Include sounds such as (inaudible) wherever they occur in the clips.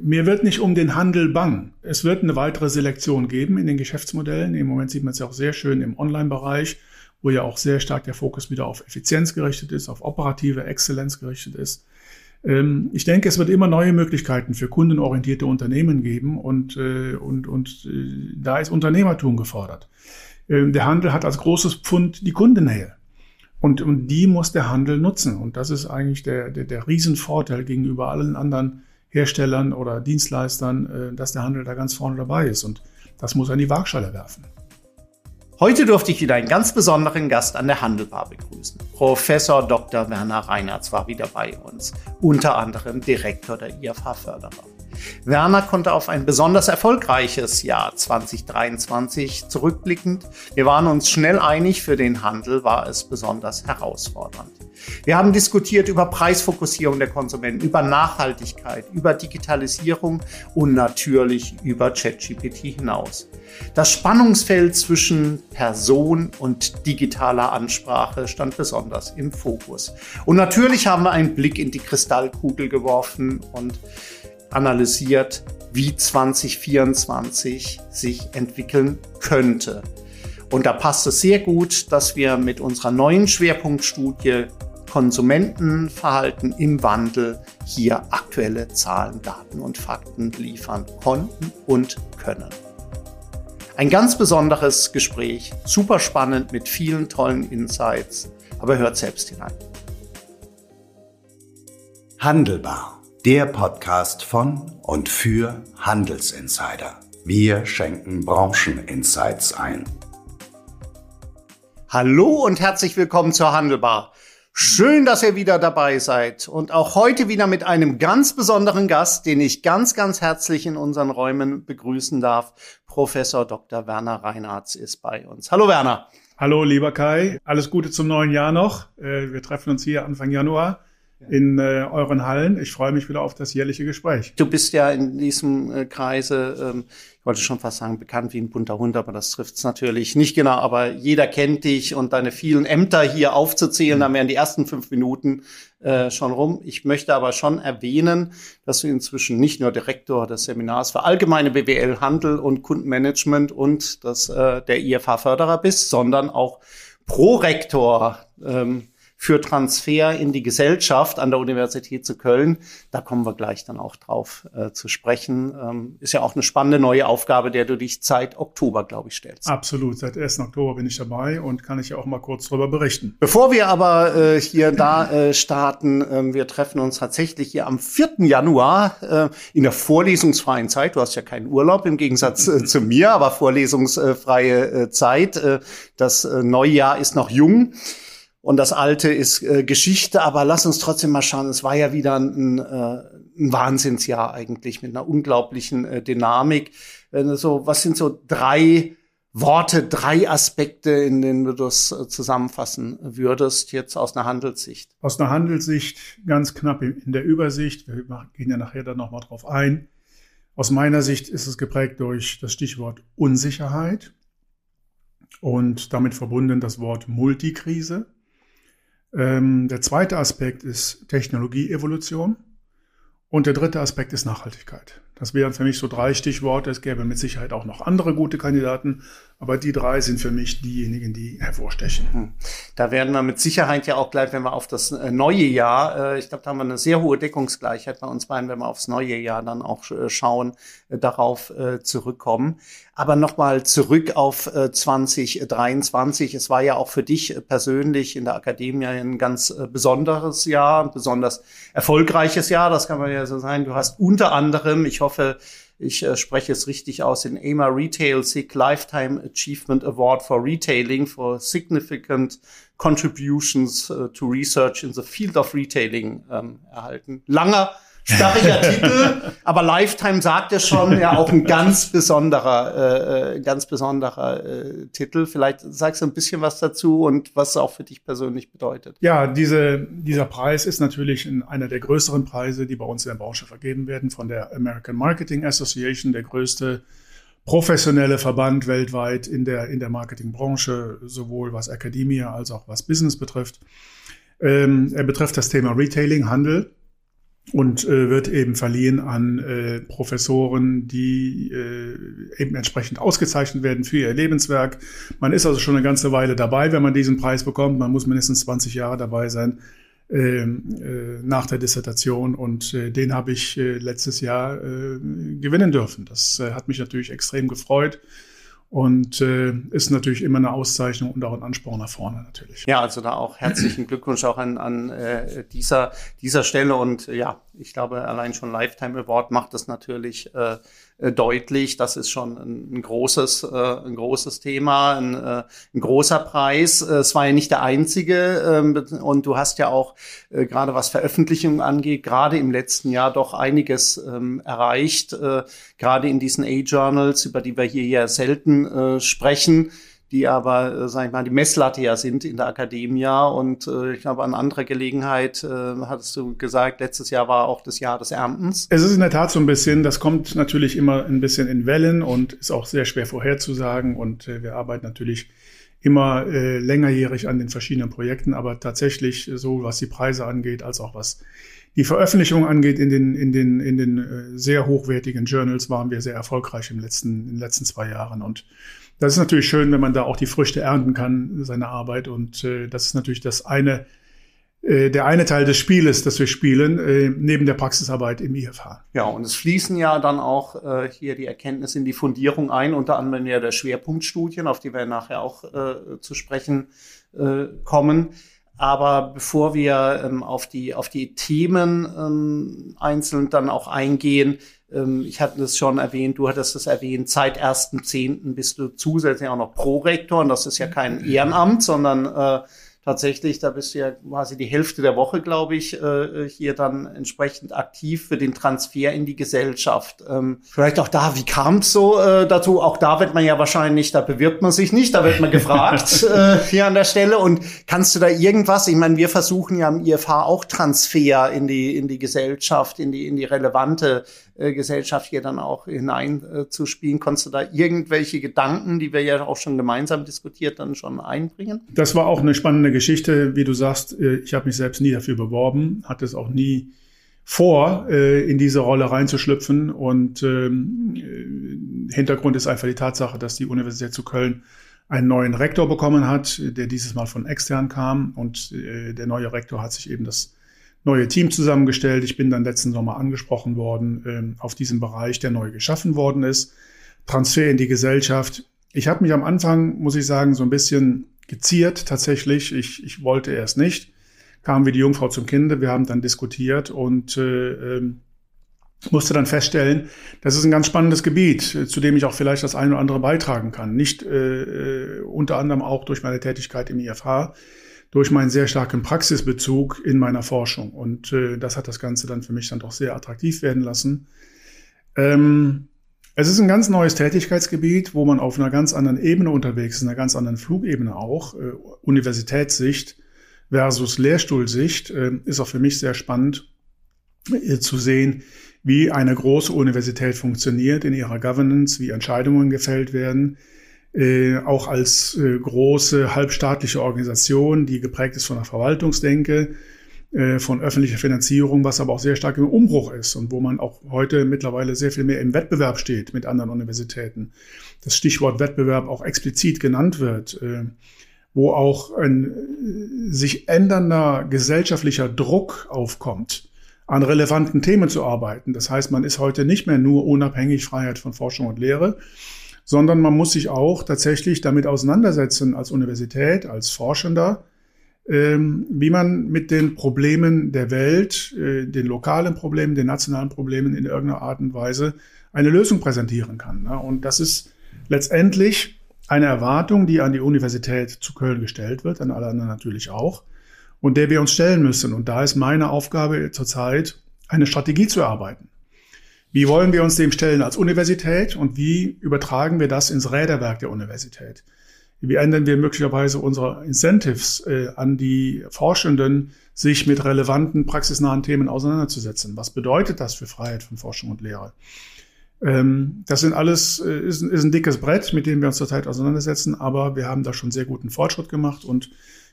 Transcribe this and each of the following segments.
Mir wird nicht um den Handel bang. Es wird eine weitere Selektion geben in den Geschäftsmodellen. Im Moment sieht man es ja auch sehr schön im Online-Bereich, wo ja auch sehr stark der Fokus wieder auf Effizienz gerichtet ist, auf operative Exzellenz gerichtet ist. Ähm, ich denke, es wird immer neue Möglichkeiten für kundenorientierte Unternehmen geben und, äh, und, und äh, da ist Unternehmertum gefordert. Ähm, der Handel hat als großes Pfund die Kundennähe. Und, und die muss der Handel nutzen. Und das ist eigentlich der, der, der Riesenvorteil gegenüber allen anderen Herstellern oder Dienstleistern, äh, dass der Handel da ganz vorne dabei ist. Und das muss er in die Waagschale werfen. Heute durfte ich wieder einen ganz besonderen Gast an der Handelbar begrüßen. Professor Dr. Werner Reinhardt war wieder bei uns, unter anderem Direktor der IFH Förderer. Werner konnte auf ein besonders erfolgreiches Jahr 2023 zurückblickend. Wir waren uns schnell einig, für den Handel war es besonders herausfordernd. Wir haben diskutiert über Preisfokussierung der Konsumenten, über Nachhaltigkeit, über Digitalisierung und natürlich über ChatGPT hinaus. Das Spannungsfeld zwischen Person und digitaler Ansprache stand besonders im Fokus. Und natürlich haben wir einen Blick in die Kristallkugel geworfen und analysiert, wie 2024 sich entwickeln könnte. Und da passt es sehr gut, dass wir mit unserer neuen Schwerpunktstudie Konsumentenverhalten im Wandel hier aktuelle Zahlen, Daten und Fakten liefern konnten und können. Ein ganz besonderes Gespräch, super spannend mit vielen tollen Insights, aber hört selbst hinein. Handelbar der Podcast von und für Handelsinsider. Wir schenken Brancheninsights ein. Hallo und herzlich willkommen zur Handelbar. Schön, dass ihr wieder dabei seid und auch heute wieder mit einem ganz besonderen Gast, den ich ganz, ganz herzlich in unseren Räumen begrüßen darf. Professor Dr. Werner Reinhardt ist bei uns. Hallo Werner. Hallo lieber Kai, alles Gute zum neuen Jahr noch. Äh, wir treffen uns hier Anfang Januar in äh, euren Hallen. Ich freue mich wieder auf das jährliche Gespräch. Du bist ja in diesem äh, Kreise, ähm, ich wollte schon fast sagen, bekannt wie ein bunter Hund, aber das trifft es natürlich nicht genau. Aber jeder kennt dich und deine vielen Ämter hier aufzuzählen, mhm. dann wären die ersten fünf Minuten äh, schon rum. Ich möchte aber schon erwähnen, dass du inzwischen nicht nur Direktor des Seminars für allgemeine BWL, Handel und Kundenmanagement und das, äh, der IFH-Förderer bist, sondern auch Prorektor. Ähm, für Transfer in die Gesellschaft an der Universität zu Köln. Da kommen wir gleich dann auch drauf äh, zu sprechen. Ähm, ist ja auch eine spannende neue Aufgabe, der du dich seit Oktober, glaube ich, stellst. Absolut, seit 1. Oktober bin ich dabei und kann ich ja auch mal kurz darüber berichten. Bevor wir aber äh, hier da äh, starten, äh, wir treffen uns tatsächlich hier am 4. Januar äh, in der vorlesungsfreien Zeit. Du hast ja keinen Urlaub im Gegensatz äh, zu mir, aber vorlesungsfreie äh, Zeit. Das Neujahr ist noch jung und das Alte ist äh, Geschichte, aber lass uns trotzdem mal schauen. Es war ja wieder ein, äh, ein Wahnsinnsjahr eigentlich mit einer unglaublichen äh, Dynamik. Wenn so, was sind so drei Worte, drei Aspekte, in denen du das äh, zusammenfassen würdest, jetzt aus einer Handelssicht? Aus einer Handelssicht ganz knapp in der Übersicht. Wir gehen ja nachher dann nochmal drauf ein. Aus meiner Sicht ist es geprägt durch das Stichwort Unsicherheit und damit verbunden das Wort Multikrise. Ähm, der zweite Aspekt ist Technologieevolution. Und der dritte Aspekt ist Nachhaltigkeit. Das wären für mich so drei Stichworte. Es gäbe mit Sicherheit auch noch andere gute Kandidaten, aber die drei sind für mich diejenigen, die hervorstechen. Hm. Da werden wir mit Sicherheit ja auch gleich, wenn wir auf das äh, neue Jahr, äh, ich glaube, da haben wir eine sehr hohe Deckungsgleichheit bei uns beiden, wenn wir aufs neue Jahr dann auch äh, schauen, darauf zurückkommen. Aber nochmal zurück auf 2023. Es war ja auch für dich persönlich in der Akademie ein ganz besonderes Jahr, ein besonders erfolgreiches Jahr. Das kann man ja so sein. Du hast unter anderem, ich hoffe, ich äh, spreche es richtig aus, den AMA Retail SIG Lifetime Achievement Award for Retailing for Significant Contributions uh, to Research in the Field of Retailing ähm, erhalten. Langer starriger (laughs) Titel, aber Lifetime sagt es schon, ja auch ein ganz besonderer, äh, äh, ganz besonderer äh, Titel. Vielleicht sagst du ein bisschen was dazu und was es auch für dich persönlich bedeutet. Ja, diese, dieser Preis ist natürlich einer der größeren Preise, die bei uns in der Branche vergeben werden, von der American Marketing Association, der größte professionelle Verband weltweit in der, in der Marketingbranche, sowohl was Akademie als auch was Business betrifft. Ähm, er betrifft das Thema Retailing, Handel und äh, wird eben verliehen an äh, Professoren, die äh, eben entsprechend ausgezeichnet werden für ihr Lebenswerk. Man ist also schon eine ganze Weile dabei, wenn man diesen Preis bekommt. Man muss mindestens 20 Jahre dabei sein äh, äh, nach der Dissertation und äh, den habe ich äh, letztes Jahr äh, gewinnen dürfen. Das äh, hat mich natürlich extrem gefreut und äh, ist natürlich immer eine Auszeichnung und auch ein Ansporn nach vorne natürlich. Ja, also da auch herzlichen (clears throat) Glückwunsch auch an, an äh, dieser, dieser Stelle. Und ja, ich glaube, allein schon Lifetime Award macht das natürlich äh, äh, deutlich. Das ist schon ein, großes, äh, ein großes Thema, ein, äh, ein großer Preis. Äh, es war ja nicht der einzige. Äh, und du hast ja auch äh, gerade was Veröffentlichungen angeht, gerade im letzten Jahr doch einiges äh, erreicht. Äh, gerade in diesen A-Journals, über die wir hier ja selten äh, sprechen die aber, äh, sag ich mal, die Messlatte ja sind in der Akademie. Und äh, ich glaube, an anderer Gelegenheit äh, hattest du gesagt, letztes Jahr war auch das Jahr des Erntens. Es ist in der Tat so ein bisschen, das kommt natürlich immer ein bisschen in Wellen und ist auch sehr schwer vorherzusagen. Und äh, wir arbeiten natürlich immer äh, längerjährig an den verschiedenen Projekten, aber tatsächlich so, was die Preise angeht, als auch was die Veröffentlichung angeht in den, in den, in den äh, sehr hochwertigen Journals, waren wir sehr erfolgreich im letzten, in den letzten zwei Jahren. Und das ist natürlich schön, wenn man da auch die Früchte ernten kann, seine Arbeit. Und äh, das ist natürlich das eine, äh, der eine Teil des Spieles, das wir spielen, äh, neben der Praxisarbeit im IFH. Ja, und es fließen ja dann auch äh, hier die Erkenntnisse in die Fundierung ein, unter anderem ja der Schwerpunktstudien, auf die wir nachher auch äh, zu sprechen äh, kommen. Aber bevor wir ähm, auf die auf die Themen ähm, einzeln dann auch eingehen, ich hatte das schon erwähnt, du hattest es erwähnt, seit 1.10. bist du zusätzlich auch noch Prorektor und das ist ja kein Ehrenamt, sondern äh, tatsächlich, da bist du ja quasi die Hälfte der Woche, glaube ich, äh, hier dann entsprechend aktiv für den Transfer in die Gesellschaft. Ähm, vielleicht auch da, wie kam es so äh, dazu? Auch da wird man ja wahrscheinlich, da bewirbt man sich nicht, da wird man gefragt (laughs) äh, hier an der Stelle. Und kannst du da irgendwas? Ich meine, wir versuchen ja am IFH auch Transfer in die in die Gesellschaft, in die in die relevante äh, Gesellschaft hier dann auch hineinzuspielen. Äh, Konntest du da irgendwelche Gedanken, die wir ja auch schon gemeinsam diskutiert, dann schon einbringen? Das war auch eine spannende Geschichte. Wie du sagst, äh, ich habe mich selbst nie dafür beworben, hatte es auch nie vor, äh, in diese Rolle reinzuschlüpfen. Und ähm, Hintergrund ist einfach die Tatsache, dass die Universität zu Köln einen neuen Rektor bekommen hat, der dieses Mal von extern kam. Und äh, der neue Rektor hat sich eben das neue Team zusammengestellt. Ich bin dann letzten Sommer angesprochen worden äh, auf diesem Bereich, der neu geschaffen worden ist. Transfer in die Gesellschaft. Ich habe mich am Anfang, muss ich sagen, so ein bisschen geziert tatsächlich. Ich, ich wollte erst nicht. Kam wie die Jungfrau zum Kinde. Wir haben dann diskutiert und äh, äh, musste dann feststellen, das ist ein ganz spannendes Gebiet, zu dem ich auch vielleicht das eine oder andere beitragen kann. Nicht äh, äh unter anderem auch durch meine Tätigkeit im IFH, durch meinen sehr starken Praxisbezug in meiner Forschung. Und äh, das hat das Ganze dann für mich dann doch sehr attraktiv werden lassen. Ähm, es ist ein ganz neues Tätigkeitsgebiet, wo man auf einer ganz anderen Ebene unterwegs ist, einer ganz anderen Flugebene auch. Äh, Universitätssicht versus Lehrstuhlsicht äh, ist auch für mich sehr spannend äh, zu sehen, wie eine große Universität funktioniert in ihrer Governance, wie Entscheidungen gefällt werden, äh, auch als äh, große halbstaatliche Organisation, die geprägt ist von der Verwaltungsdenke, äh, von öffentlicher Finanzierung, was aber auch sehr stark im Umbruch ist und wo man auch heute mittlerweile sehr viel mehr im Wettbewerb steht mit anderen Universitäten. Das Stichwort Wettbewerb auch explizit genannt wird, äh, wo auch ein äh, sich ändernder gesellschaftlicher Druck aufkommt an relevanten Themen zu arbeiten. Das heißt, man ist heute nicht mehr nur unabhängig Freiheit von Forschung und Lehre, sondern man muss sich auch tatsächlich damit auseinandersetzen als Universität, als Forschender, ähm, wie man mit den Problemen der Welt, äh, den lokalen Problemen, den nationalen Problemen in irgendeiner Art und Weise eine Lösung präsentieren kann. Ne? Und das ist letztendlich eine Erwartung, die an die Universität zu Köln gestellt wird, an alle anderen natürlich auch, und der wir uns stellen müssen. Und da ist meine Aufgabe zurzeit, eine Strategie zu erarbeiten. Wie wollen wir uns dem stellen als Universität und wie übertragen wir das ins Räderwerk der Universität? Wie ändern wir möglicherweise unsere Incentives äh, an die Forschenden, sich mit relevanten, praxisnahen Themen auseinanderzusetzen? Was bedeutet das für Freiheit von Forschung und Lehre? Ähm, das sind alles, äh, ist, ist ein dickes Brett, mit dem wir uns zurzeit auseinandersetzen, aber wir haben da schon sehr guten Fortschritt gemacht und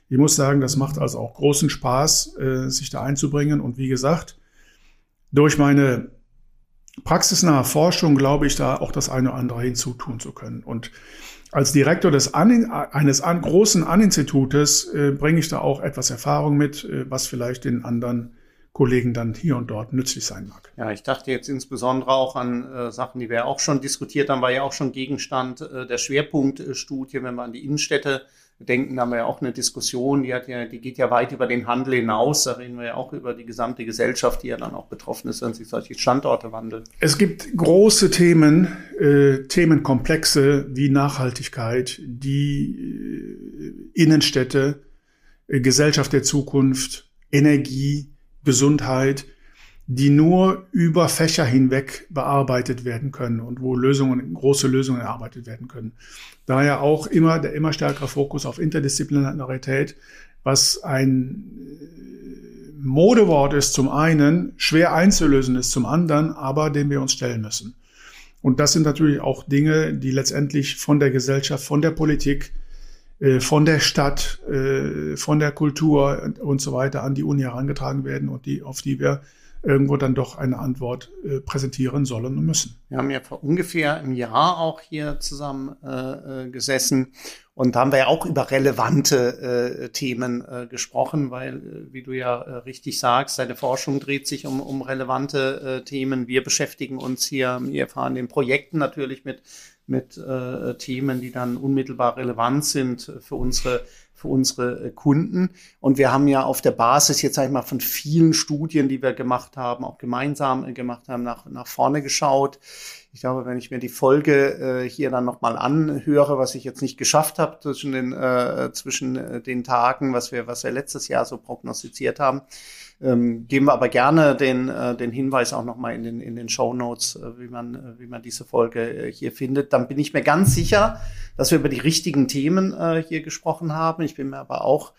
ich muss sagen, das macht also auch großen Spaß, äh, sich da einzubringen. Und wie gesagt, durch meine praxisnahe Forschung glaube ich da auch das eine oder andere hinzutun zu können. Und als Direktor des An eines an großen An-Institutes äh, bringe ich da auch etwas Erfahrung mit, äh, was vielleicht den anderen Kollegen dann hier und dort nützlich sein mag. Ja, ich dachte jetzt insbesondere auch an äh, Sachen, die wir auch schon diskutiert haben, war ja auch schon Gegenstand äh, der Schwerpunktstudie, wenn wir an die Innenstädte denken, da haben wir ja auch eine Diskussion, die hat ja, die geht ja weit über den Handel hinaus. Da reden wir ja auch über die gesamte Gesellschaft, die ja dann auch betroffen ist, wenn sich solche Standorte wandeln. Es gibt große Themen, äh, Themenkomplexe wie Nachhaltigkeit, die äh, Innenstädte, äh, Gesellschaft der Zukunft, Energie, Gesundheit, die nur über Fächer hinweg bearbeitet werden können und wo Lösungen, große Lösungen erarbeitet werden können. Daher auch immer der immer stärkere Fokus auf Interdisziplinarität, was ein äh, Modewort ist zum einen, schwer einzulösen ist zum anderen, aber dem wir uns stellen müssen. Und das sind natürlich auch Dinge, die letztendlich von der Gesellschaft, von der Politik, äh, von der Stadt, äh, von der Kultur und so weiter an die Uni herangetragen werden und die, auf die wir irgendwo dann doch eine Antwort äh, präsentieren sollen und müssen. Wir haben ja vor ungefähr einem Jahr auch hier zusammen äh, äh, gesessen und da haben wir ja auch über relevante äh, Themen äh, gesprochen, weil, äh, wie du ja richtig sagst, deine Forschung dreht sich um, um relevante Themen. Wir beschäftigen uns hier wir erfahren den Projekten natürlich mit, mit Themen, die dann unmittelbar relevant sind für unsere für unsere äh, Kunden. Und wir haben ja auf der Basis jetzt sag ich mal von vielen Studien, die wir gemacht haben, auch gemeinsam äh, gemacht haben, nach, nach vorne geschaut. Ich glaube, wenn ich mir die Folge äh, hier dann nochmal anhöre, was ich jetzt nicht geschafft habe zwischen den, äh, zwischen äh, den Tagen, was wir, was wir letztes Jahr so prognostiziert haben, ähm, geben wir aber gerne den, äh, den Hinweis auch nochmal in den, in den Show Notes, äh, wie, man, äh, wie man diese Folge äh, hier findet. Dann bin ich mir ganz sicher, dass wir über die richtigen Themen äh, hier gesprochen haben. Ich bin mir aber auch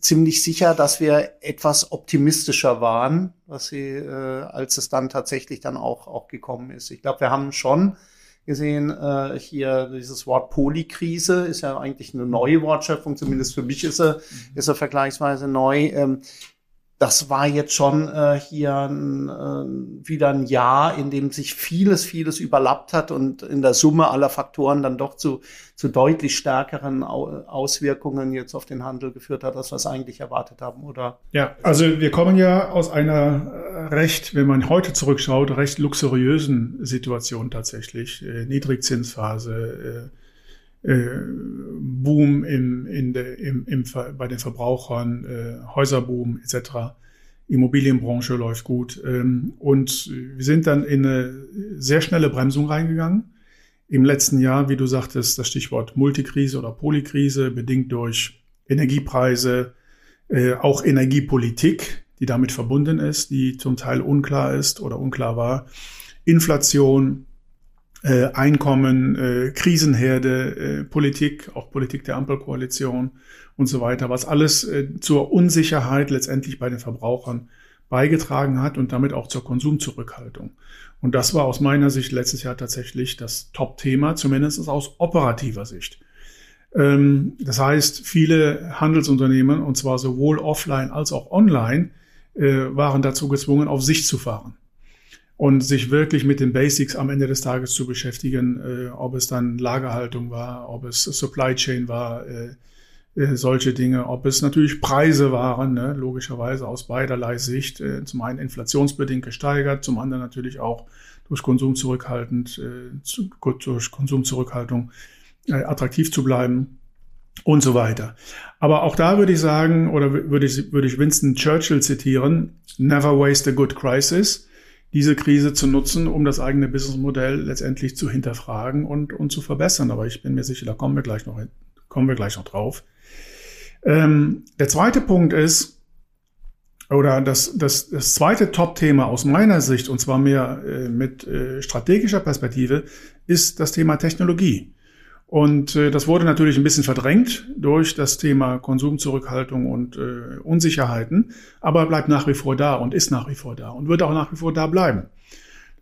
ziemlich sicher, dass wir etwas optimistischer waren, was sie, äh, als es dann tatsächlich dann auch, auch gekommen ist. Ich glaube, wir haben schon gesehen, äh, hier dieses Wort Polykrise ist ja eigentlich eine neue Wortschöpfung, zumindest für mich ist er, ist er vergleichsweise neu. Ähm, das war jetzt schon äh, hier äh, wieder ein Jahr, in dem sich vieles, vieles überlappt hat und in der Summe aller Faktoren dann doch zu, zu deutlich stärkeren Auswirkungen jetzt auf den Handel geführt hat, als wir es eigentlich erwartet haben, oder? Ja, also wir kommen ja aus einer äh, recht, wenn man heute zurückschaut, recht luxuriösen Situation tatsächlich. Äh, Niedrigzinsphase, äh, Boom im, in de, im, im, bei den Verbrauchern, äh, Häuserboom etc. Immobilienbranche läuft gut. Ähm, und wir sind dann in eine sehr schnelle Bremsung reingegangen. Im letzten Jahr, wie du sagtest, das Stichwort Multikrise oder Polykrise, bedingt durch Energiepreise, äh, auch Energiepolitik, die damit verbunden ist, die zum Teil unklar ist oder unklar war, Inflation, äh, Einkommen, äh, Krisenherde, äh, Politik, auch Politik der Ampelkoalition und so weiter, was alles äh, zur Unsicherheit letztendlich bei den Verbrauchern beigetragen hat und damit auch zur Konsumzurückhaltung. Und das war aus meiner Sicht letztes Jahr tatsächlich das Top-Thema, zumindest aus operativer Sicht. Ähm, das heißt, viele Handelsunternehmen, und zwar sowohl offline als auch online, äh, waren dazu gezwungen, auf sich zu fahren und sich wirklich mit den Basics am Ende des Tages zu beschäftigen, äh, ob es dann Lagerhaltung war, ob es Supply Chain war, äh, äh, solche Dinge, ob es natürlich Preise waren, ne, logischerweise aus beiderlei Sicht, äh, zum einen inflationsbedingt gesteigert, zum anderen natürlich auch durch Konsum zurückhaltend, äh, zu, durch Konsumzurückhaltung äh, attraktiv zu bleiben und so weiter. Aber auch da würde ich sagen, oder würde ich, würde ich Winston Churchill zitieren, never waste a good crisis diese Krise zu nutzen, um das eigene Businessmodell letztendlich zu hinterfragen und, und zu verbessern. Aber ich bin mir sicher, da kommen wir gleich noch, kommen wir gleich noch drauf. Ähm, der zweite Punkt ist, oder das, das, das zweite Top-Thema aus meiner Sicht, und zwar mehr äh, mit äh, strategischer Perspektive, ist das Thema Technologie. Und äh, das wurde natürlich ein bisschen verdrängt durch das Thema Konsumzurückhaltung und äh, Unsicherheiten, aber bleibt nach wie vor da und ist nach wie vor da und wird auch nach wie vor da bleiben.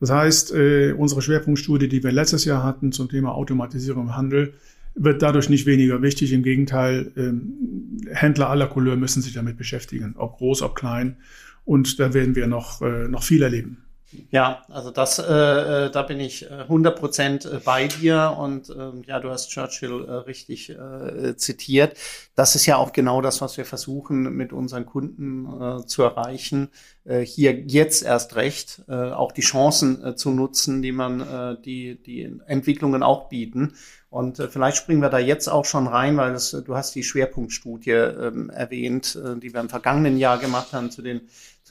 Das heißt, äh, unsere Schwerpunktstudie, die wir letztes Jahr hatten zum Thema Automatisierung im Handel, wird dadurch nicht weniger wichtig. Im Gegenteil, ähm, Händler aller Couleur müssen sich damit beschäftigen, ob groß, ob klein. Und da werden wir noch, äh, noch viel erleben. Ja, also das, äh, äh da bin ich 100 äh, Prozent äh, bei dir und äh, ja, du hast Churchill äh, richtig äh, zitiert. Das ist ja auch genau das, was wir versuchen mit unseren Kunden zu erreichen. Hier jetzt erst recht auch die Chancen zu nutzen, die man, die die Entwicklungen auch bieten. Und vielleicht springen wir da jetzt auch schon rein, weil das, du hast die Schwerpunktstudie ähm, erwähnt, äh, die wir im vergangenen Jahr gemacht haben zu den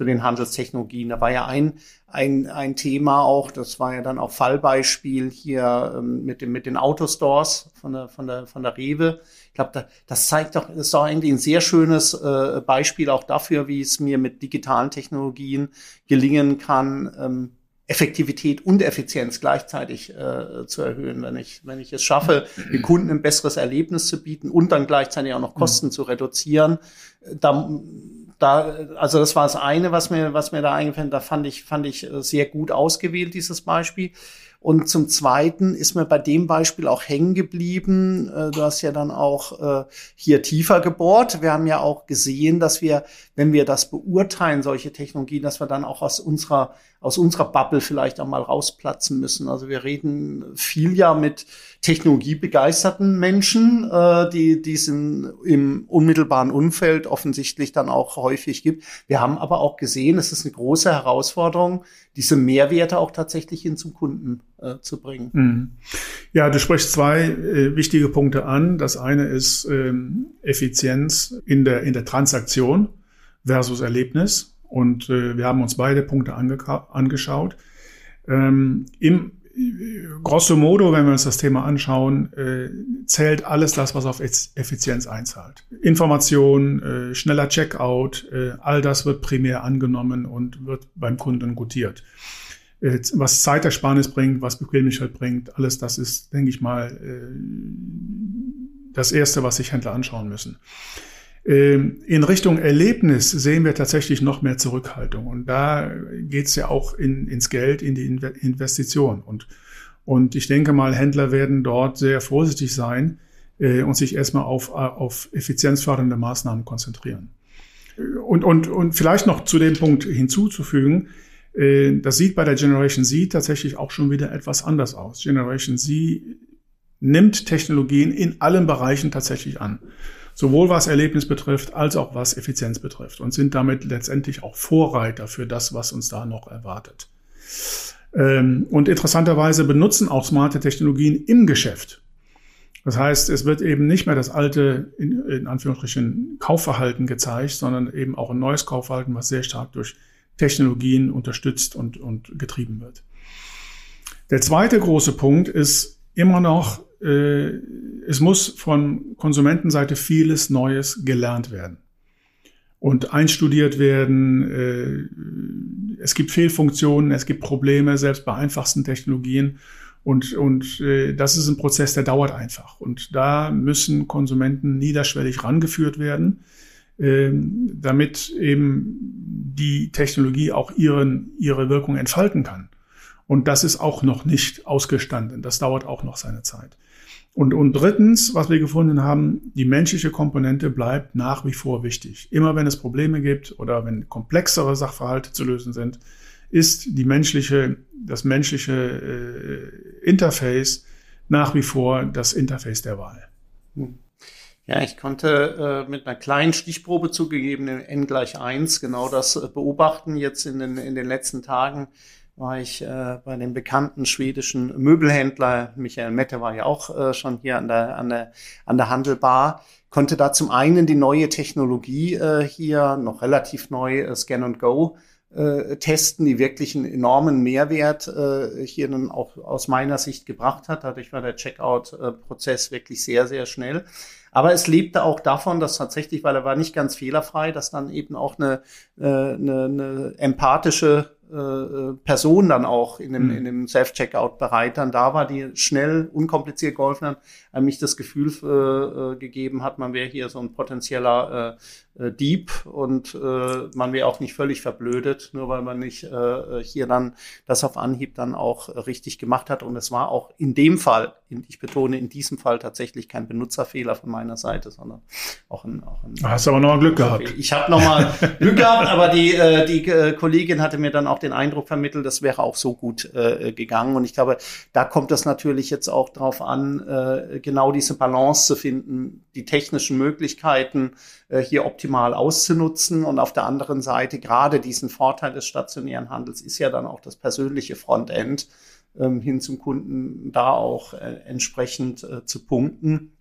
zu den Handelstechnologien. Da war ja ein, ein, ein Thema auch, das war ja dann auch Fallbeispiel hier ähm, mit, dem, mit den Autostores von der, von der, von der Rewe. Ich glaube, da, das zeigt doch, ist doch eigentlich ein sehr schönes äh, Beispiel auch dafür, wie es mir mit digitalen Technologien gelingen kann, ähm, Effektivität und Effizienz gleichzeitig äh, zu erhöhen. Wenn ich, wenn ich es schaffe, den Kunden ein besseres Erlebnis zu bieten und dann gleichzeitig auch noch Kosten mhm. zu reduzieren, äh, dann da, also das war das eine, was mir, was mir da eingefallen, da fand ich, fand ich äh, sehr gut ausgewählt, dieses Beispiel. Und zum Zweiten ist mir bei dem Beispiel auch hängen geblieben. Äh, du hast ja dann auch äh, hier tiefer gebohrt. Wir haben ja auch gesehen, dass wir, wenn wir das beurteilen, solche Technologien, dass wir dann auch aus unserer aus unserer Bubble vielleicht auch mal rausplatzen müssen. Also wir reden viel ja mit technologiebegeisterten Menschen, äh, die, die es im unmittelbaren Umfeld offensichtlich dann auch häufig gibt. Wir haben aber auch gesehen, es ist eine große Herausforderung, diese Mehrwerte auch tatsächlich hin zum Kunden äh, zu bringen. Mhm. Ja, du sprichst zwei äh, wichtige Punkte an. Das eine ist ähm, Effizienz in der, in der Transaktion versus Erlebnis. Und äh, wir haben uns beide Punkte angeschaut. Ähm, Im grosso modo, wenn wir uns das Thema anschauen, äh, zählt alles das, was auf Effizienz einzahlt. Information, äh, schneller Checkout, äh, all das wird primär angenommen und wird beim Kunden gutiert. Äh, was Zeitersparnis bringt, was Bequemlichkeit bringt, alles das ist, denke ich mal, äh, das Erste, was sich Händler anschauen müssen. Ähm, in Richtung Erlebnis sehen wir tatsächlich noch mehr Zurückhaltung. Und da geht es ja auch in, ins Geld, in die Investition. Und, und ich denke mal, Händler werden dort sehr vorsichtig sein äh, und sich erstmal auf, auf effizienzfördernde Maßnahmen konzentrieren. Und, und, und vielleicht noch zu dem Punkt hinzuzufügen, äh, das sieht bei der Generation Z tatsächlich auch schon wieder etwas anders aus. Generation Z nimmt Technologien in allen Bereichen tatsächlich an sowohl was Erlebnis betrifft, als auch was Effizienz betrifft und sind damit letztendlich auch Vorreiter für das, was uns da noch erwartet. Ähm, und interessanterweise benutzen auch smarte Technologien im Geschäft. Das heißt, es wird eben nicht mehr das alte, in, in Anführungsstrichen, Kaufverhalten gezeigt, sondern eben auch ein neues Kaufverhalten, was sehr stark durch Technologien unterstützt und, und getrieben wird. Der zweite große Punkt ist immer noch äh, es muss von Konsumentenseite vieles Neues gelernt werden und einstudiert werden. Äh, es gibt Fehlfunktionen, es gibt Probleme, selbst bei einfachsten Technologien. Und, und äh, das ist ein Prozess, der dauert einfach. Und da müssen Konsumenten niederschwellig rangeführt werden, ähm, damit eben die Technologie auch ihren, ihre Wirkung entfalten kann. Und das ist auch noch nicht ausgestanden. Das dauert auch noch seine Zeit. Und, und drittens, was wir gefunden haben, die menschliche Komponente bleibt nach wie vor wichtig. Immer wenn es Probleme gibt oder wenn komplexere Sachverhalte zu lösen sind, ist die menschliche, das menschliche äh, Interface nach wie vor das Interface der Wahl. Hm. Ja, ich konnte äh, mit einer kleinen Stichprobe zugegeben, n gleich eins genau das äh, beobachten jetzt in den, in den letzten Tagen war ich äh, bei dem bekannten schwedischen Möbelhändler, Michael Mette war ja auch äh, schon hier an der, an, der, an der Handelbar, konnte da zum einen die neue Technologie äh, hier, noch relativ neu, äh, Scan and Go, äh, testen, die wirklich einen enormen Mehrwert äh, hier dann auch aus meiner Sicht gebracht hat. Dadurch war der Checkout-Prozess wirklich sehr, sehr schnell. Aber es lebte auch davon, dass tatsächlich, weil er war nicht ganz fehlerfrei, dass dann eben auch eine, äh, eine, eine empathische äh, Person dann auch in dem, mhm. in dem Self-Checkout-Bereich dann da war, die schnell, unkompliziert geholfen hat, einem nicht das Gefühl äh, äh, gegeben hat, man wäre hier so ein potenzieller äh, äh, Dieb und äh, man wäre auch nicht völlig verblödet, nur weil man nicht äh, hier dann das auf Anhieb dann auch richtig gemacht hat. Und es war auch in dem Fall, ich betone in diesem Fall tatsächlich kein Benutzerfehler von meiner Seite, sondern auch ein. Auch ein Hast aber noch Glück gehabt. Ich habe noch mal (laughs) Glück gehabt, aber die, äh, die äh, Kollegin hatte mir dann auch den Eindruck vermittelt, das wäre auch so gut äh, gegangen. Und ich glaube, da kommt es natürlich jetzt auch drauf an, äh, genau diese Balance zu finden, die technischen Möglichkeiten äh, hier optimal auszunutzen. Und auf der anderen Seite gerade diesen Vorteil des stationären Handels ist ja dann auch das persönliche Frontend ähm, hin zum Kunden da auch äh, entsprechend äh, zu punkten.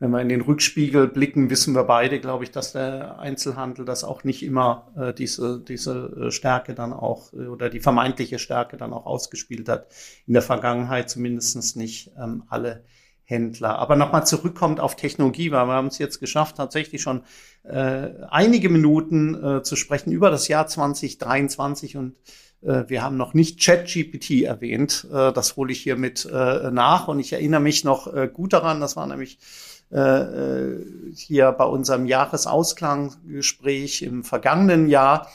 Wenn wir in den Rückspiegel blicken, wissen wir beide, glaube ich, dass der Einzelhandel das auch nicht immer äh, diese, diese äh, Stärke dann auch äh, oder die vermeintliche Stärke dann auch ausgespielt hat. In der Vergangenheit zumindestens nicht ähm, alle Händler. Aber nochmal zurückkommt auf Technologie, weil wir haben es jetzt geschafft, tatsächlich schon äh, einige Minuten äh, zu sprechen über das Jahr 2023 und äh, wir haben noch nicht ChatGPT erwähnt. Äh, das hole ich hier mit äh, nach und ich erinnere mich noch gut daran, das war nämlich hier bei unserem Jahresausklanggespräch im vergangenen Jahr.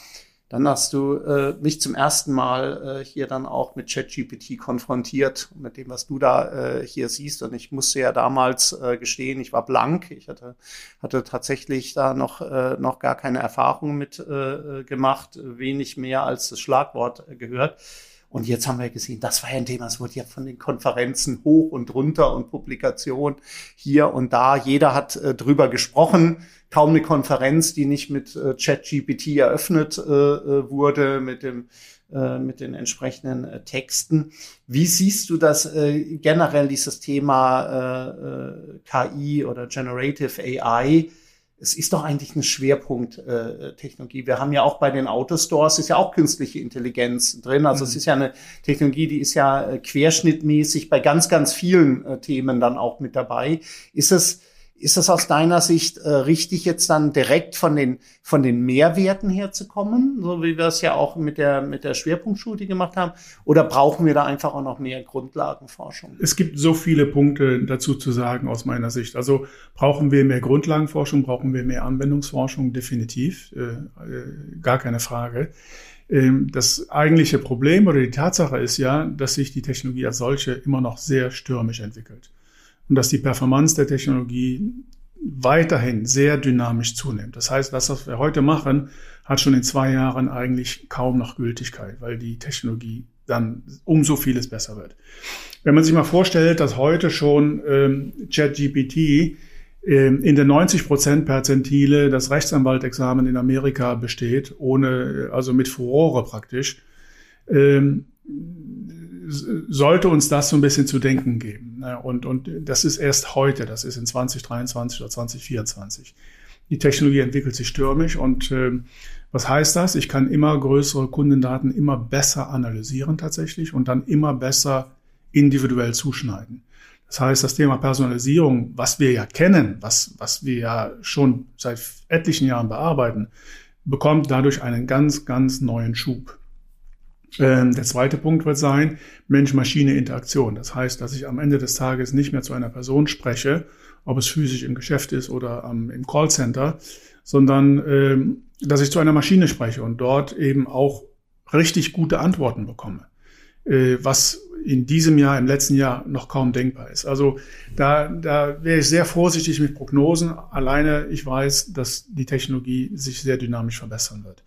Dann hast du äh, mich zum ersten Mal äh, hier dann auch mit ChatGPT konfrontiert, mit dem, was du da äh, hier siehst. Und ich musste ja damals äh, gestehen, ich war blank. Ich hatte, hatte tatsächlich da noch, äh, noch gar keine Erfahrung mit äh, gemacht, wenig mehr als das Schlagwort äh, gehört. Und jetzt haben wir gesehen, das war ja ein Thema, es wurde ja von den Konferenzen hoch und runter und Publikationen hier und da. Jeder hat äh, drüber gesprochen. Kaum eine Konferenz, die nicht mit äh, ChatGPT eröffnet äh, äh wurde, mit dem äh, mit den entsprechenden äh, Texten. Wie siehst du das generell, dieses Thema KI oder Generative AI? Es ist doch eigentlich eine Schwerpunkttechnologie. Wir haben ja auch bei den Autostores ist ja auch künstliche Intelligenz drin. Also mhm. es ist ja eine Technologie, die ist ja äh, querschnittmäßig bei ganz, ganz vielen äh, Themen dann auch mit dabei. Ist es ist es aus deiner Sicht äh, richtig, jetzt dann direkt von den, von den Mehrwerten herzukommen, so wie wir es ja auch mit der, mit der Schwerpunktstudie gemacht haben? Oder brauchen wir da einfach auch noch mehr Grundlagenforschung? Es gibt so viele Punkte dazu zu sagen aus meiner Sicht. Also brauchen wir mehr Grundlagenforschung, brauchen wir mehr Anwendungsforschung, definitiv, äh, äh, gar keine Frage. Ähm, das eigentliche Problem oder die Tatsache ist ja, dass sich die Technologie als solche immer noch sehr stürmisch entwickelt und dass die Performance der Technologie weiterhin sehr dynamisch zunimmt. Das heißt, das, was wir heute machen, hat schon in zwei Jahren eigentlich kaum noch Gültigkeit, weil die Technologie dann umso vieles besser wird. Wenn man sich mal vorstellt, dass heute schon ähm, ChatGPT ähm, in der 90 Prozent Perzentile das Rechtsanwaltexamen in Amerika besteht, ohne, also mit Furore praktisch, ähm, sollte uns das so ein bisschen zu denken geben. Ne? Und, und das ist erst heute, das ist in 2023 oder 2024. Die Technologie entwickelt sich stürmisch und äh, was heißt das? Ich kann immer größere Kundendaten immer besser analysieren tatsächlich und dann immer besser individuell zuschneiden. Das heißt, das Thema Personalisierung, was wir ja kennen, was, was wir ja schon seit etlichen Jahren bearbeiten, bekommt dadurch einen ganz, ganz neuen Schub. Ähm, der zweite Punkt wird sein Mensch-Maschine-Interaktion. Das heißt, dass ich am Ende des Tages nicht mehr zu einer Person spreche, ob es physisch im Geschäft ist oder am, im Callcenter, sondern ähm, dass ich zu einer Maschine spreche und dort eben auch richtig gute Antworten bekomme, äh, was in diesem Jahr, im letzten Jahr noch kaum denkbar ist. Also da, da wäre ich sehr vorsichtig mit Prognosen. Alleine ich weiß, dass die Technologie sich sehr dynamisch verbessern wird.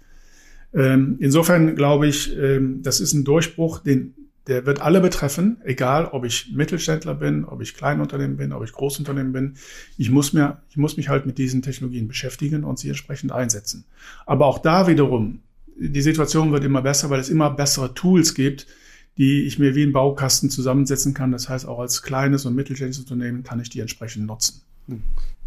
Ähm, insofern glaube ich, ähm, das ist ein Durchbruch, den, der wird alle betreffen, egal ob ich Mittelständler bin, ob ich Kleinunternehmen bin, ob ich Großunternehmen bin. Ich muss, mir, ich muss mich halt mit diesen Technologien beschäftigen und sie entsprechend einsetzen. Aber auch da wiederum, die Situation wird immer besser, weil es immer bessere Tools gibt, die ich mir wie ein Baukasten zusammensetzen kann. Das heißt, auch als kleines und mittelständisches Unternehmen kann ich die entsprechend nutzen.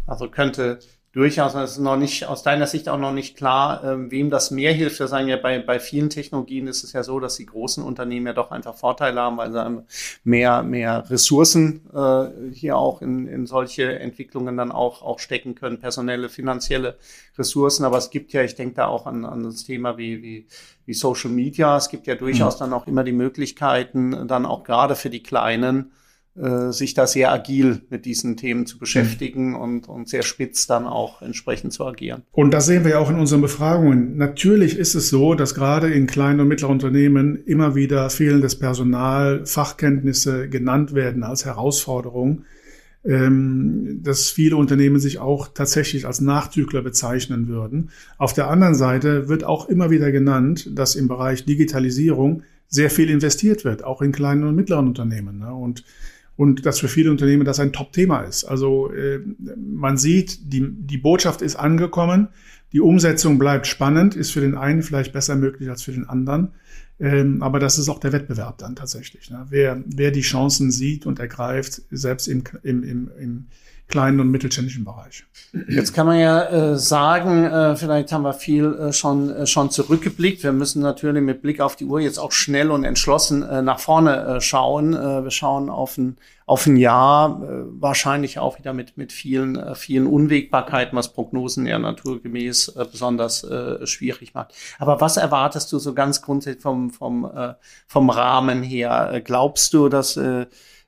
Also könnte durchaus, es ist noch nicht, aus deiner Sicht auch noch nicht klar, äh, wem das mehr hilft. Wir sagen ja, bei, bei vielen Technologien ist es ja so, dass die großen Unternehmen ja doch einfach Vorteile haben, weil sie mehr, mehr Ressourcen äh, hier auch in, in solche Entwicklungen dann auch, auch stecken können, personelle, finanzielle Ressourcen. Aber es gibt ja, ich denke da auch an, an das Thema wie, wie, wie Social Media. Es gibt ja durchaus mhm. dann auch immer die Möglichkeiten, dann auch gerade für die Kleinen, sich da sehr agil mit diesen Themen zu beschäftigen mhm. und, und sehr spitz dann auch entsprechend zu agieren. Und das sehen wir ja auch in unseren Befragungen. Natürlich ist es so, dass gerade in kleinen und mittleren Unternehmen immer wieder fehlendes Personal, Fachkenntnisse genannt werden als Herausforderung, ähm, dass viele Unternehmen sich auch tatsächlich als Nachzügler bezeichnen würden. Auf der anderen Seite wird auch immer wieder genannt, dass im Bereich Digitalisierung sehr viel investiert wird, auch in kleinen und mittleren Unternehmen. Ne? Und und dass für viele Unternehmen das ein Top-Thema ist. Also äh, man sieht, die, die Botschaft ist angekommen, die Umsetzung bleibt spannend, ist für den einen vielleicht besser möglich als für den anderen. Ähm, aber das ist auch der Wettbewerb dann tatsächlich. Ne? Wer, wer die Chancen sieht und ergreift, selbst im, im, im, im kleinen und mittelständischen Bereich. Jetzt kann man ja äh, sagen, äh, vielleicht haben wir viel äh, schon, äh, schon zurückgeblickt. Wir müssen natürlich mit Blick auf die Uhr jetzt auch schnell und entschlossen äh, nach vorne äh, schauen. Wir schauen auf ein, auf ein Jahr, wahrscheinlich auch wieder mit, mit vielen, vielen Unwägbarkeiten, was Prognosen ja naturgemäß besonders schwierig macht. Aber was erwartest du so ganz grundsätzlich vom, vom, vom Rahmen her? Glaubst du, dass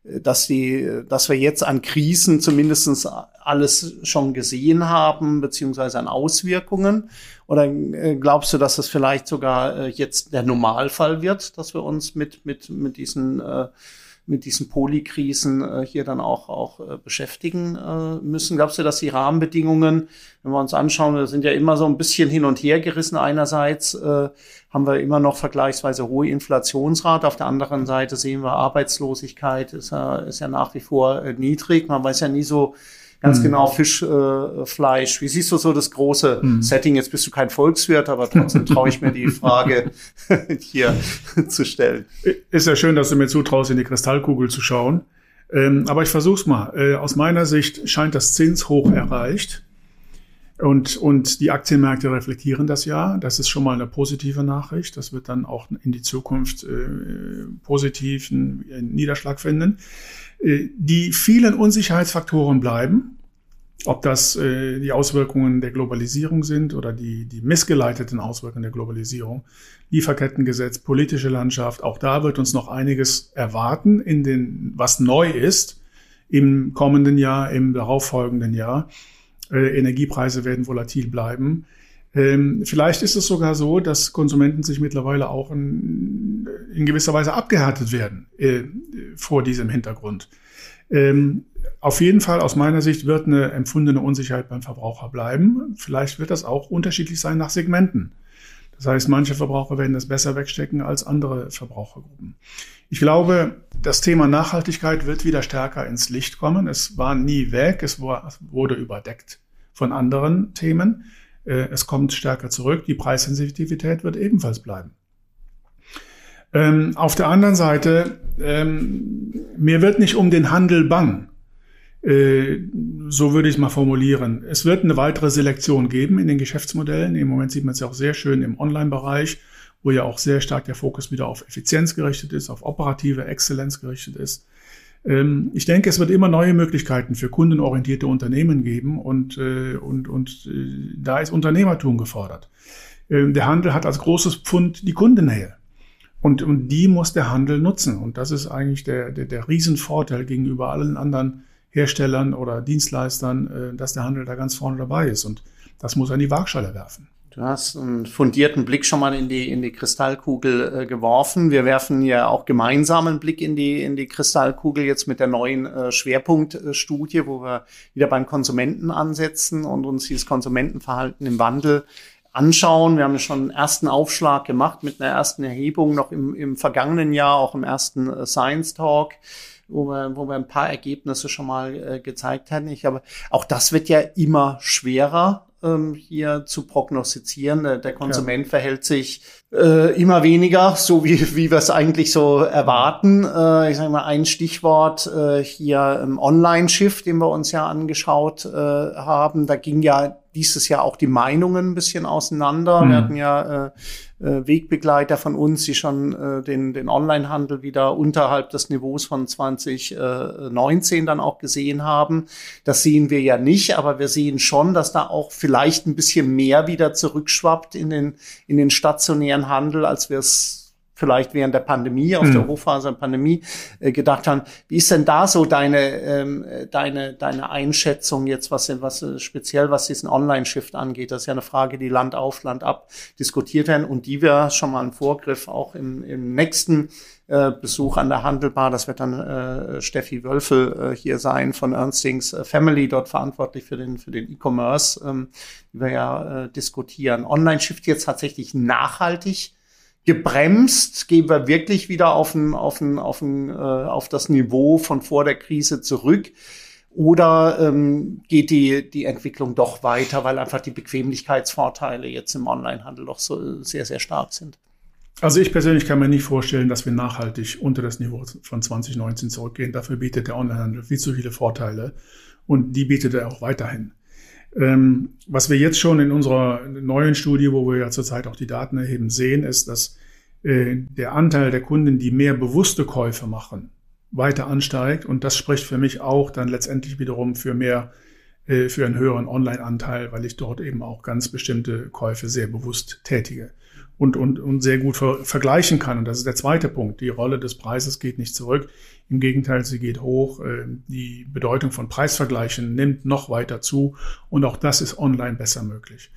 dass die, dass wir jetzt an Krisen zumindestens alles schon gesehen haben, beziehungsweise an Auswirkungen? Oder äh, glaubst du, dass es vielleicht sogar äh, jetzt der Normalfall wird, dass wir uns mit, mit, mit diesen äh, mit diesen Polykrisen äh, hier dann auch, auch äh, beschäftigen äh, müssen. Glaubst du, dass die Rahmenbedingungen, wenn wir uns anschauen, wir sind ja immer so ein bisschen hin und her gerissen. Einerseits äh, haben wir immer noch vergleichsweise hohe Inflationsrate. Auf der anderen Seite sehen wir Arbeitslosigkeit ist ja, ist ja nach wie vor äh, niedrig. Man weiß ja nie so, ganz mhm. genau Fischfleisch. Äh, Wie siehst du so das große mhm. Setting? Jetzt bist du kein Volkswirt, aber trotzdem (laughs) traue ich mir die Frage (laughs) hier zu stellen. Ist ja schön, dass du mir zutraust, in die Kristallkugel zu schauen. Ähm, aber ich versuch's mal. Äh, aus meiner Sicht scheint das Zinshoch erreicht. Und, und die Aktienmärkte reflektieren das ja. Das ist schon mal eine positive Nachricht. Das wird dann auch in die Zukunft äh, positiven Niederschlag finden. Äh, die vielen Unsicherheitsfaktoren bleiben, ob das äh, die Auswirkungen der Globalisierung sind oder die, die missgeleiteten Auswirkungen der Globalisierung, Lieferkettengesetz, politische Landschaft, auch da wird uns noch einiges erwarten, in den, was neu ist im kommenden Jahr, im darauffolgenden Jahr. Äh, Energiepreise werden volatil bleiben. Ähm, vielleicht ist es sogar so, dass Konsumenten sich mittlerweile auch in, in gewisser Weise abgehärtet werden äh, vor diesem Hintergrund. Ähm, auf jeden Fall aus meiner Sicht wird eine empfundene Unsicherheit beim Verbraucher bleiben. Vielleicht wird das auch unterschiedlich sein nach Segmenten. Das heißt, manche Verbraucher werden das besser wegstecken als andere Verbrauchergruppen. Ich glaube, das Thema Nachhaltigkeit wird wieder stärker ins Licht kommen. Es war nie weg, es wurde überdeckt von anderen Themen. Äh, es kommt stärker zurück. Die Preissensitivität wird ebenfalls bleiben. Ähm, auf der anderen Seite, ähm, mir wird nicht um den Handel bang. Äh, so würde ich es mal formulieren. Es wird eine weitere Selektion geben in den Geschäftsmodellen. Im Moment sieht man es ja auch sehr schön im Online-Bereich, wo ja auch sehr stark der Fokus wieder auf Effizienz gerichtet ist, auf operative Exzellenz gerichtet ist. Ähm, ich denke, es wird immer neue Möglichkeiten für kundenorientierte Unternehmen geben und, äh, und, und äh, da ist Unternehmertum gefordert. Ähm, der Handel hat als großes Pfund die Kundennähe. Und, und die muss der Handel nutzen. Und das ist eigentlich der, der, der Riesenvorteil gegenüber allen anderen Herstellern oder Dienstleistern, äh, dass der Handel da ganz vorne dabei ist. Und das muss er in die Waagschale werfen. Du hast einen fundierten Blick schon mal in die, in die Kristallkugel äh, geworfen. Wir werfen ja auch gemeinsam einen Blick in die, in die Kristallkugel jetzt mit der neuen äh, Schwerpunktstudie, wo wir wieder beim Konsumenten ansetzen und uns dieses Konsumentenverhalten im Wandel anschauen. Wir haben schon einen ersten Aufschlag gemacht mit einer ersten Erhebung noch im, im vergangenen Jahr, auch im ersten äh, Science Talk wo wir, wo wir ein paar Ergebnisse schon mal äh, gezeigt hatten. Ich aber auch das wird ja immer schwerer ähm, hier zu prognostizieren. Der, der Konsument ja. verhält sich äh, immer weniger, so wie, wie wir es eigentlich so erwarten. Äh, ich sage mal ein Stichwort äh, hier im Online-Shift, den wir uns ja angeschaut äh, haben. Da ging ja dieses Jahr auch die Meinungen ein bisschen auseinander. Mhm. Wir hatten ja äh, Wegbegleiter von uns, die schon äh, den, den Onlinehandel wieder unterhalb des Niveaus von 2019 dann auch gesehen haben. Das sehen wir ja nicht, aber wir sehen schon, dass da auch vielleicht ein bisschen mehr wieder zurückschwappt in den, in den stationären Handel, als wir es vielleicht während der Pandemie, auf mhm. der Hochphase der Pandemie äh, gedacht haben. Wie ist denn da so deine, ähm, deine, deine Einschätzung jetzt, was, was äh, speziell was diesen Online-Shift angeht? Das ist ja eine Frage, die Land auf, Land ab diskutiert werden und die wir schon mal im Vorgriff auch im, im nächsten äh, Besuch an der Handelbar, das wird dann äh, Steffi Wölfel äh, hier sein von Ernstings äh, Family, dort verantwortlich für den für den E-Commerce, ähm, die wir ja äh, diskutieren. Online-Shift jetzt tatsächlich nachhaltig gebremst? Gehen wir wirklich wieder auf, ein, auf, ein, auf, ein, äh, auf das Niveau von vor der Krise zurück? Oder ähm, geht die, die Entwicklung doch weiter, weil einfach die Bequemlichkeitsvorteile jetzt im Onlinehandel doch so sehr, sehr stark sind? Also ich persönlich kann mir nicht vorstellen, dass wir nachhaltig unter das Niveau von 2019 zurückgehen. Dafür bietet der Onlinehandel viel zu viele Vorteile und die bietet er auch weiterhin. Ähm, was wir jetzt schon in unserer neuen Studie, wo wir ja zurzeit auch die Daten erheben, sehen, ist, dass äh, der Anteil der Kunden, die mehr bewusste Käufe machen, weiter ansteigt. Und das spricht für mich auch dann letztendlich wiederum für mehr, äh, für einen höheren Online-Anteil, weil ich dort eben auch ganz bestimmte Käufe sehr bewusst tätige und, und, und sehr gut ver vergleichen kann. Und das ist der zweite Punkt. Die Rolle des Preises geht nicht zurück. Im Gegenteil, sie geht hoch. Ähm, die Bedeutung von Preisvergleichen nimmt noch weiter zu. Und auch das ist online besser möglich.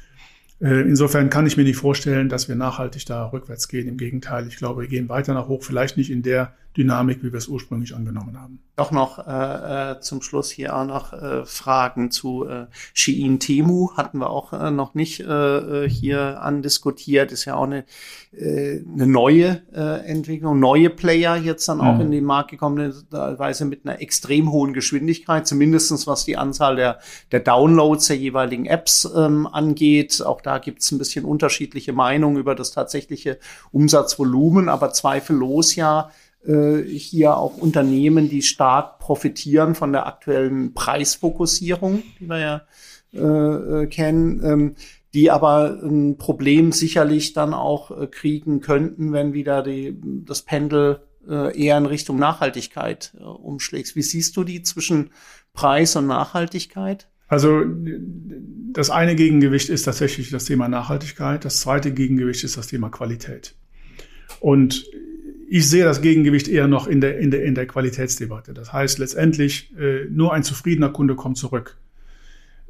Äh, insofern kann ich mir nicht vorstellen, dass wir nachhaltig da rückwärts gehen. Im Gegenteil, ich glaube, wir gehen weiter nach hoch, vielleicht nicht in der Dynamik, wie wir es ursprünglich angenommen haben. Doch noch äh, äh, zum Schluss hier auch noch äh, Fragen zu äh, Shein Temu hatten wir auch äh, noch nicht äh, äh, hier andiskutiert. Ist ja auch eine, äh, eine neue äh, Entwicklung, neue Player jetzt dann auch mhm. in den Markt gekommen, teilweise mit einer extrem hohen Geschwindigkeit, zumindestens was die Anzahl der, der Downloads der jeweiligen Apps ähm, angeht. Auch da gibt es ein bisschen unterschiedliche Meinungen über das tatsächliche Umsatzvolumen, aber zweifellos ja hier auch Unternehmen, die stark profitieren von der aktuellen Preisfokussierung, die wir ja äh, äh, kennen, ähm, die aber ein Problem sicherlich dann auch äh, kriegen könnten, wenn wieder die, das Pendel äh, eher in Richtung Nachhaltigkeit äh, umschlägt. Wie siehst du die zwischen Preis und Nachhaltigkeit? Also das eine Gegengewicht ist tatsächlich das Thema Nachhaltigkeit, das zweite Gegengewicht ist das Thema Qualität. Und ich sehe das Gegengewicht eher noch in der, in der, in der Qualitätsdebatte. Das heißt letztendlich, äh, nur ein zufriedener Kunde kommt zurück.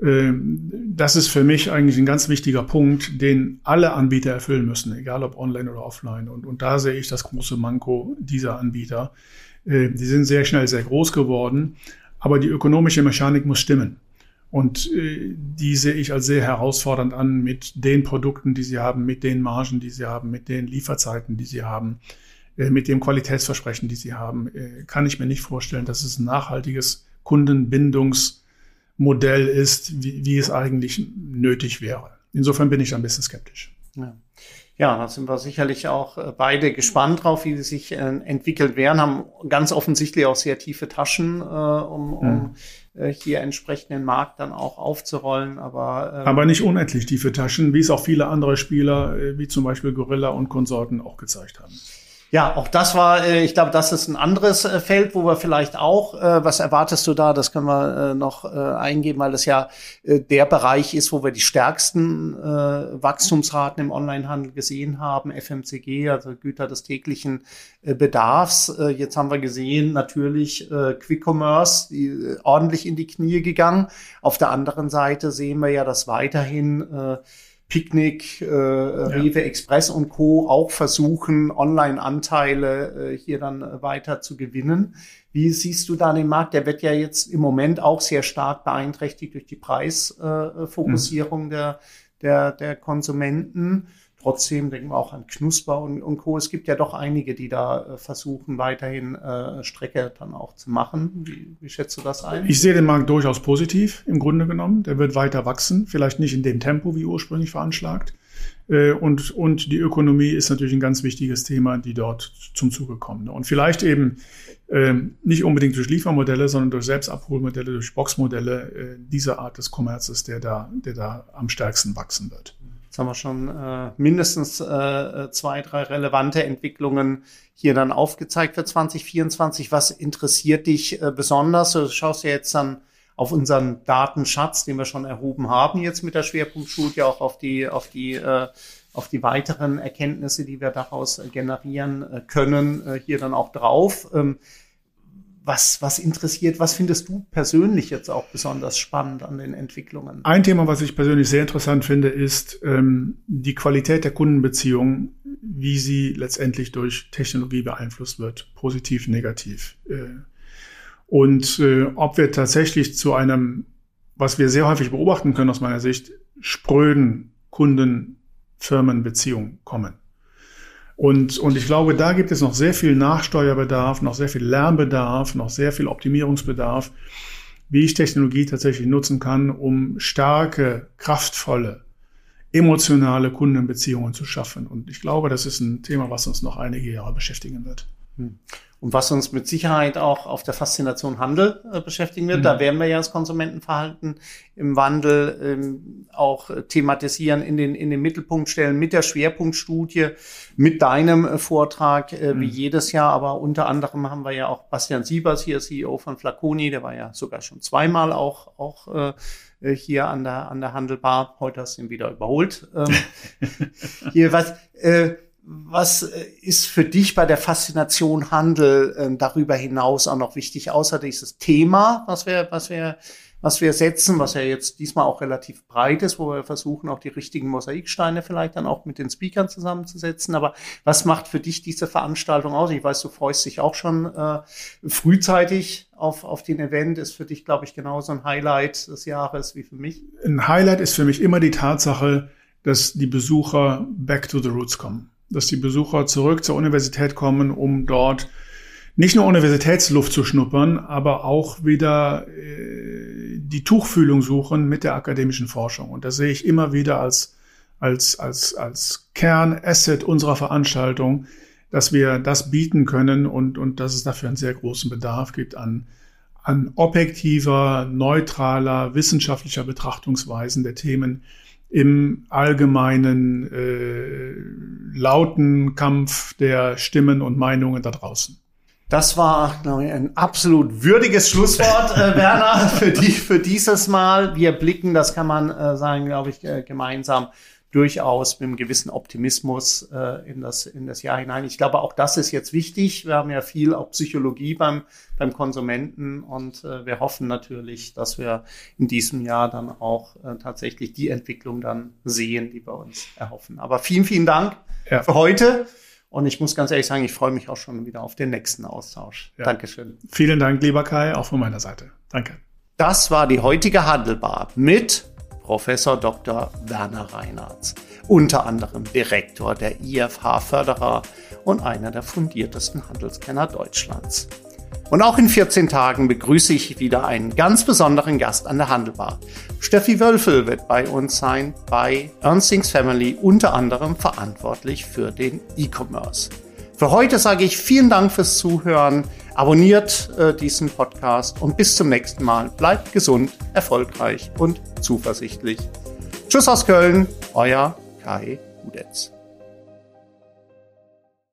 Ähm, das ist für mich eigentlich ein ganz wichtiger Punkt, den alle Anbieter erfüllen müssen, egal ob online oder offline. Und, und da sehe ich das große Manko dieser Anbieter. Äh, die sind sehr schnell sehr groß geworden, aber die ökonomische Mechanik muss stimmen. Und äh, die sehe ich als sehr herausfordernd an mit den Produkten, die sie haben, mit den Margen, die sie haben, mit den Lieferzeiten, die sie haben. Äh, mit dem Qualitätsversprechen, die sie haben, äh, kann ich mir nicht vorstellen, dass es ein nachhaltiges Kundenbindungsmodell ist, wie, wie es eigentlich nötig wäre. Insofern bin ich ein bisschen skeptisch. Ja. Ja, da sind wir sicherlich auch äh, beide gespannt drauf, wie sie sich entwickelt werden. Haben ganz offensichtlich auch sehr tiefe Taschen, um, um mhm. hier entsprechend den Markt dann auch aufzurollen. Aber, ähm, aber nicht unendlich tiefe Taschen, wie es auch viele andere Spieler, wie zum Beispiel Gorilla und Konsorten auch gezeigt haben. Ja, auch das war, äh, ich glaube, das ist ein anderes äh, Feld, wo wir vielleicht auch, äh, was erwartest du da? Das können wir noch eingeben, weil das ja der Bereich ist, wo wir die stärksten Wachstumsraten im Onlinehandel gesehen haben, FMCG, also Güter des täglichen Bedarfs. Jetzt haben wir gesehen, natürlich Quick Commerce, die ordentlich in die Knie gegangen. Auf der anderen Seite sehen wir ja, dass weiterhin Picknick, äh, Rewe Express und Co. auch versuchen, Online-Anteile äh, hier dann äh, weiter zu gewinnen. Wie siehst du da den Markt? Der wird ja jetzt im Moment auch sehr stark beeinträchtigt durch die Preisfokussierung äh, mhm. der, der, der Konsumenten. Trotzdem denken wir auch an Knusper und, und Co. Es gibt ja doch einige, die da äh, versuchen, weiterhin äh, Strecke dann auch zu machen. Wie, wie schätzt du das ein? Ich sehe den Markt durchaus positiv im Grunde genommen. Der wird weiter wachsen, vielleicht nicht in dem Tempo wie ursprünglich veranschlagt. Äh, und, und die Ökonomie ist natürlich ein ganz wichtiges Thema, die dort zum Zuge kommen. Und vielleicht eben ähm, nicht unbedingt durch Liefermodelle, sondern durch Selbstabholmodelle, durch Boxmodelle, äh, diese Art des Kommerzes, der da, der da am stärksten wachsen wird. Jetzt haben wir schon äh, mindestens äh, zwei, drei relevante Entwicklungen hier dann aufgezeigt für 2024. Was interessiert dich äh, besonders? Du schaust ja jetzt dann auf unseren Datenschatz, den wir schon erhoben haben, jetzt mit der Schwerpunktstudie, auch auf die, auf die, äh, auf die weiteren Erkenntnisse, die wir daraus äh, generieren äh, können, äh, hier dann auch drauf. Ähm, was, was interessiert, was findest du persönlich jetzt auch besonders spannend an den Entwicklungen? Ein Thema, was ich persönlich sehr interessant finde, ist ähm, die Qualität der Kundenbeziehung, wie sie letztendlich durch Technologie beeinflusst wird, positiv, negativ. Äh, und äh, ob wir tatsächlich zu einem, was wir sehr häufig beobachten können aus meiner Sicht, spröden Kunden-Firmen-Beziehung kommen. Und, und ich glaube, da gibt es noch sehr viel Nachsteuerbedarf, noch sehr viel Lernbedarf, noch sehr viel Optimierungsbedarf, wie ich Technologie tatsächlich nutzen kann, um starke, kraftvolle, emotionale Kundenbeziehungen zu schaffen. Und ich glaube, das ist ein Thema, was uns noch einige Jahre beschäftigen wird. Hm und was uns mit Sicherheit auch auf der Faszination Handel äh, beschäftigen wird. Mhm. Da werden wir ja das Konsumentenverhalten im Wandel ähm, auch thematisieren, in den, in den Mittelpunkt stellen mit der Schwerpunktstudie, mit deinem äh, Vortrag, äh, mhm. wie jedes Jahr. Aber unter anderem haben wir ja auch Bastian Siebers hier, CEO von Flaconi, der war ja sogar schon zweimal auch, auch äh, hier an der, an der Handelbar. Heute hast du ihn wieder überholt. Ähm, (laughs) hier was, äh, was äh, ist für dich bei der Faszination Handel äh, darüber hinaus auch noch wichtig, außer dieses Thema, was wir, was wir, was wir setzen, was ja jetzt diesmal auch relativ breit ist, wo wir versuchen, auch die richtigen Mosaiksteine vielleicht dann auch mit den Speakern zusammenzusetzen. Aber was macht für dich diese Veranstaltung aus? Ich weiß, du freust dich auch schon äh, frühzeitig auf, auf den Event. Ist für dich, glaube ich, genauso ein Highlight des Jahres wie für mich. Ein Highlight ist für mich immer die Tatsache, dass die Besucher back to the roots kommen dass die Besucher zurück zur Universität kommen, um dort nicht nur Universitätsluft zu schnuppern, aber auch wieder äh, die Tuchfühlung suchen mit der akademischen Forschung. Und das sehe ich immer wieder als, als, als, als Kernasset unserer Veranstaltung, dass wir das bieten können und, und dass es dafür einen sehr großen Bedarf gibt an, an objektiver, neutraler, wissenschaftlicher Betrachtungsweisen der Themen, im allgemeinen äh, lauten Kampf der Stimmen und Meinungen da draußen. Das war glaube ich, ein absolut würdiges Schlusswort, äh, Werner, für, die, für dieses Mal. Wir blicken, das kann man äh, sagen, glaube ich, äh, gemeinsam durchaus mit einem gewissen Optimismus äh, in, das, in das Jahr hinein. Ich glaube, auch das ist jetzt wichtig. Wir haben ja viel auch Psychologie beim, beim Konsumenten und äh, wir hoffen natürlich, dass wir in diesem Jahr dann auch äh, tatsächlich die Entwicklung dann sehen, die wir uns erhoffen. Aber vielen, vielen Dank ja. für heute. Und ich muss ganz ehrlich sagen, ich freue mich auch schon wieder auf den nächsten Austausch. Ja. Dankeschön. Vielen Dank, lieber Kai, auch von meiner Seite. Danke. Das war die heutige Handelbar mit Professor Dr. Werner Reinhardt, unter anderem Direktor der IFH Förderer und einer der fundiertesten Handelskenner Deutschlands. Und auch in 14 Tagen begrüße ich wieder einen ganz besonderen Gast an der Handelbar. Steffi Wölfel wird bei uns sein, bei Ernstings Family unter anderem verantwortlich für den E-Commerce. Für heute sage ich vielen Dank fürs Zuhören. Abonniert äh, diesen Podcast und bis zum nächsten Mal. Bleibt gesund, erfolgreich und zuversichtlich. Tschüss aus Köln, euer Kai Udetz.